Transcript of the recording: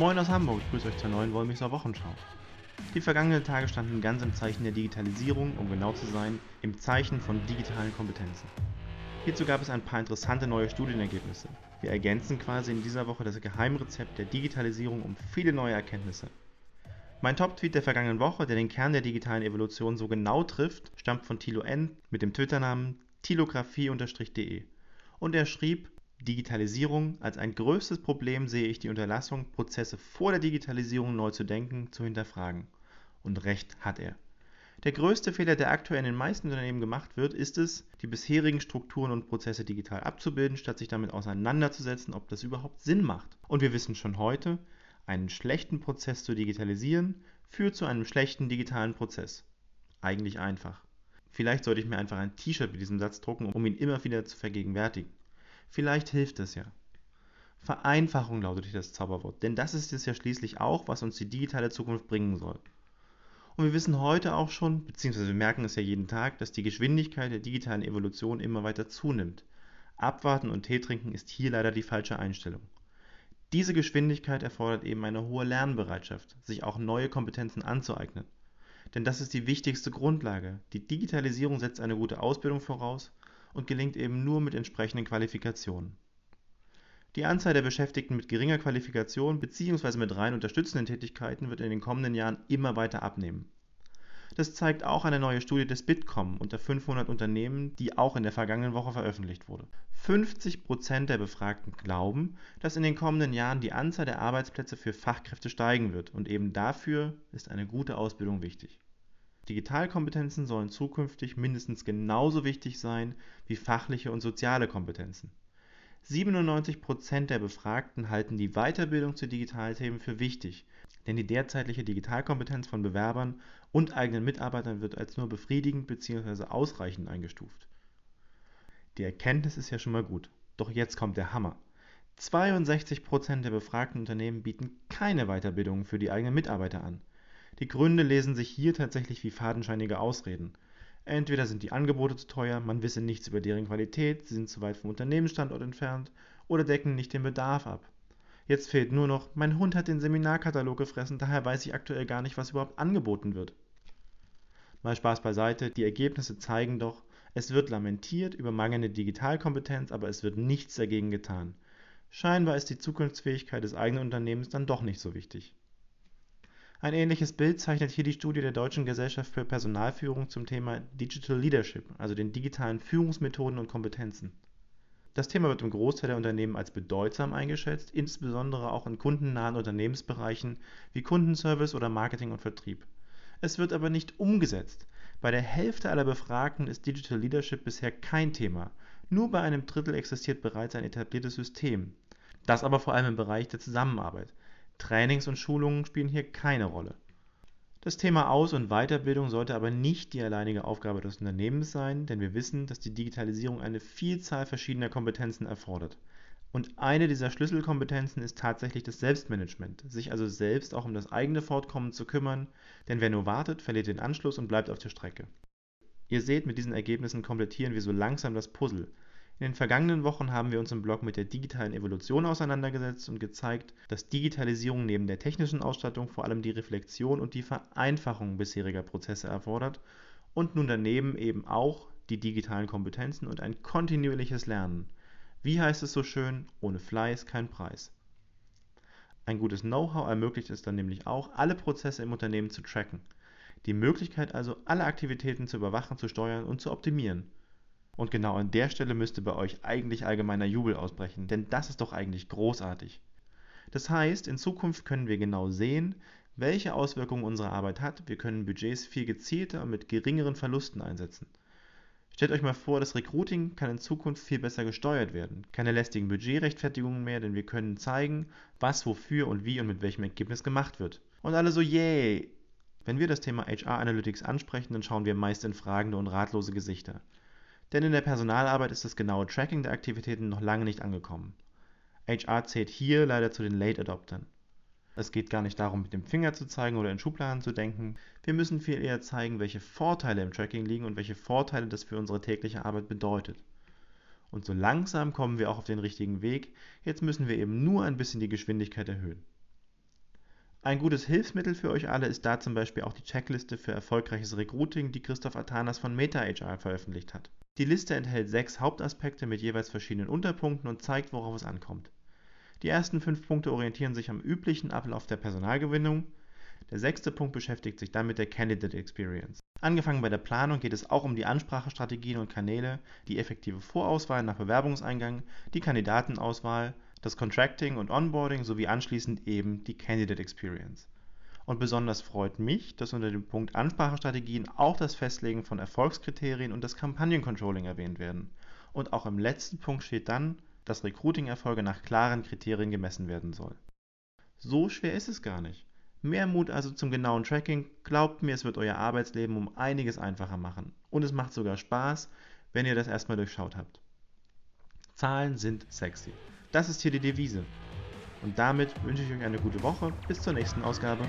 Moin aus Hamburg, ich grüße euch zur neuen Wollmixer Wochenschau. Die vergangenen Tage standen ganz im Zeichen der Digitalisierung, um genau zu sein, im Zeichen von digitalen Kompetenzen. Hierzu gab es ein paar interessante neue Studienergebnisse. Wir ergänzen quasi in dieser Woche das Geheimrezept der Digitalisierung um viele neue Erkenntnisse. Mein Top-Tweet der vergangenen Woche, der den Kern der digitalen Evolution so genau trifft, stammt von Thilo N. mit dem Twitter-Namen tilografie-de. Und er schrieb, Digitalisierung als ein größtes Problem sehe ich die Unterlassung, Prozesse vor der Digitalisierung neu zu denken, zu hinterfragen. Und recht hat er. Der größte Fehler, der aktuell in den meisten Unternehmen gemacht wird, ist es, die bisherigen Strukturen und Prozesse digital abzubilden, statt sich damit auseinanderzusetzen, ob das überhaupt Sinn macht. Und wir wissen schon heute, einen schlechten Prozess zu digitalisieren führt zu einem schlechten digitalen Prozess. Eigentlich einfach. Vielleicht sollte ich mir einfach ein T-Shirt mit diesem Satz drucken, um ihn immer wieder zu vergegenwärtigen. Vielleicht hilft es ja. Vereinfachung lautet hier das Zauberwort, denn das ist es ja schließlich auch, was uns die digitale Zukunft bringen soll. Und wir wissen heute auch schon, beziehungsweise wir merken es ja jeden Tag, dass die Geschwindigkeit der digitalen Evolution immer weiter zunimmt. Abwarten und Tee trinken ist hier leider die falsche Einstellung. Diese Geschwindigkeit erfordert eben eine hohe Lernbereitschaft, sich auch neue Kompetenzen anzueignen. Denn das ist die wichtigste Grundlage. Die Digitalisierung setzt eine gute Ausbildung voraus und gelingt eben nur mit entsprechenden Qualifikationen. Die Anzahl der Beschäftigten mit geringer Qualifikation bzw. mit rein unterstützenden Tätigkeiten wird in den kommenden Jahren immer weiter abnehmen. Das zeigt auch eine neue Studie des Bitkom unter 500 Unternehmen, die auch in der vergangenen Woche veröffentlicht wurde. 50 Prozent der Befragten glauben, dass in den kommenden Jahren die Anzahl der Arbeitsplätze für Fachkräfte steigen wird und eben dafür ist eine gute Ausbildung wichtig. Digitalkompetenzen sollen zukünftig mindestens genauso wichtig sein wie fachliche und soziale Kompetenzen. 97 Prozent der Befragten halten die Weiterbildung zu Digitalthemen für wichtig, denn die derzeitige Digitalkompetenz von Bewerbern und eigenen Mitarbeitern wird als nur befriedigend bzw. ausreichend eingestuft. Die Erkenntnis ist ja schon mal gut, doch jetzt kommt der Hammer. 62 Prozent der befragten Unternehmen bieten keine Weiterbildung für die eigenen Mitarbeiter an. Die Gründe lesen sich hier tatsächlich wie fadenscheinige Ausreden Entweder sind die Angebote zu teuer, man wisse nichts über deren Qualität, sie sind zu weit vom Unternehmensstandort entfernt oder decken nicht den Bedarf ab. Jetzt fehlt nur noch, mein Hund hat den Seminarkatalog gefressen, daher weiß ich aktuell gar nicht, was überhaupt angeboten wird. Mal Spaß beiseite, die Ergebnisse zeigen doch, es wird lamentiert über mangelnde Digitalkompetenz, aber es wird nichts dagegen getan. Scheinbar ist die Zukunftsfähigkeit des eigenen Unternehmens dann doch nicht so wichtig. Ein ähnliches Bild zeichnet hier die Studie der Deutschen Gesellschaft für Personalführung zum Thema Digital Leadership, also den digitalen Führungsmethoden und Kompetenzen. Das Thema wird im Großteil der Unternehmen als bedeutsam eingeschätzt, insbesondere auch in kundennahen Unternehmensbereichen wie Kundenservice oder Marketing und Vertrieb. Es wird aber nicht umgesetzt. Bei der Hälfte aller Befragten ist Digital Leadership bisher kein Thema. Nur bei einem Drittel existiert bereits ein etabliertes System. Das aber vor allem im Bereich der Zusammenarbeit. Trainings und Schulungen spielen hier keine Rolle. Das Thema Aus- und Weiterbildung sollte aber nicht die alleinige Aufgabe des Unternehmens sein, denn wir wissen, dass die Digitalisierung eine Vielzahl verschiedener Kompetenzen erfordert. Und eine dieser Schlüsselkompetenzen ist tatsächlich das Selbstmanagement, sich also selbst auch um das eigene Fortkommen zu kümmern, denn wer nur wartet, verliert den Anschluss und bleibt auf der Strecke. Ihr seht, mit diesen Ergebnissen komplettieren wir so langsam das Puzzle. In den vergangenen Wochen haben wir uns im Blog mit der digitalen Evolution auseinandergesetzt und gezeigt, dass Digitalisierung neben der technischen Ausstattung vor allem die Reflexion und die Vereinfachung bisheriger Prozesse erfordert und nun daneben eben auch die digitalen Kompetenzen und ein kontinuierliches Lernen. Wie heißt es so schön, ohne Fleiß kein Preis. Ein gutes Know-how ermöglicht es dann nämlich auch, alle Prozesse im Unternehmen zu tracken. Die Möglichkeit also, alle Aktivitäten zu überwachen, zu steuern und zu optimieren. Und genau an der Stelle müsste bei euch eigentlich allgemeiner Jubel ausbrechen, denn das ist doch eigentlich großartig. Das heißt, in Zukunft können wir genau sehen, welche Auswirkungen unsere Arbeit hat. Wir können Budgets viel gezielter und mit geringeren Verlusten einsetzen. Stellt euch mal vor, das Recruiting kann in Zukunft viel besser gesteuert werden. Keine lästigen Budgetrechtfertigungen mehr, denn wir können zeigen, was, wofür und wie und mit welchem Ergebnis gemacht wird. Und alle so, yay! Wenn wir das Thema HR Analytics ansprechen, dann schauen wir meist in fragende und ratlose Gesichter denn in der Personalarbeit ist das genaue Tracking der Aktivitäten noch lange nicht angekommen. HR zählt hier leider zu den Late Adoptern. Es geht gar nicht darum, mit dem Finger zu zeigen oder in Schubladen zu denken. Wir müssen viel eher zeigen, welche Vorteile im Tracking liegen und welche Vorteile das für unsere tägliche Arbeit bedeutet. Und so langsam kommen wir auch auf den richtigen Weg. Jetzt müssen wir eben nur ein bisschen die Geschwindigkeit erhöhen. Ein gutes Hilfsmittel für euch alle ist da zum Beispiel auch die Checkliste für erfolgreiches Recruiting, die Christoph Atanas von MetaHR veröffentlicht hat. Die Liste enthält sechs Hauptaspekte mit jeweils verschiedenen Unterpunkten und zeigt, worauf es ankommt. Die ersten fünf Punkte orientieren sich am üblichen Ablauf der Personalgewinnung. Der sechste Punkt beschäftigt sich dann mit der Candidate Experience. Angefangen bei der Planung geht es auch um die Ansprachestrategien und Kanäle, die effektive Vorauswahl nach Bewerbungseingang, die Kandidatenauswahl, das Contracting und Onboarding sowie anschließend eben die Candidate Experience. Und besonders freut mich, dass unter dem Punkt Ansprachestrategien auch das Festlegen von Erfolgskriterien und das Kampagnencontrolling erwähnt werden. Und auch im letzten Punkt steht dann, dass Recruiting-Erfolge nach klaren Kriterien gemessen werden soll. So schwer ist es gar nicht. Mehr Mut also zum genauen Tracking. Glaubt mir, es wird euer Arbeitsleben um einiges einfacher machen. Und es macht sogar Spaß, wenn ihr das erstmal durchschaut habt. Zahlen sind sexy. Das ist hier die Devise. Und damit wünsche ich euch eine gute Woche. Bis zur nächsten Ausgabe.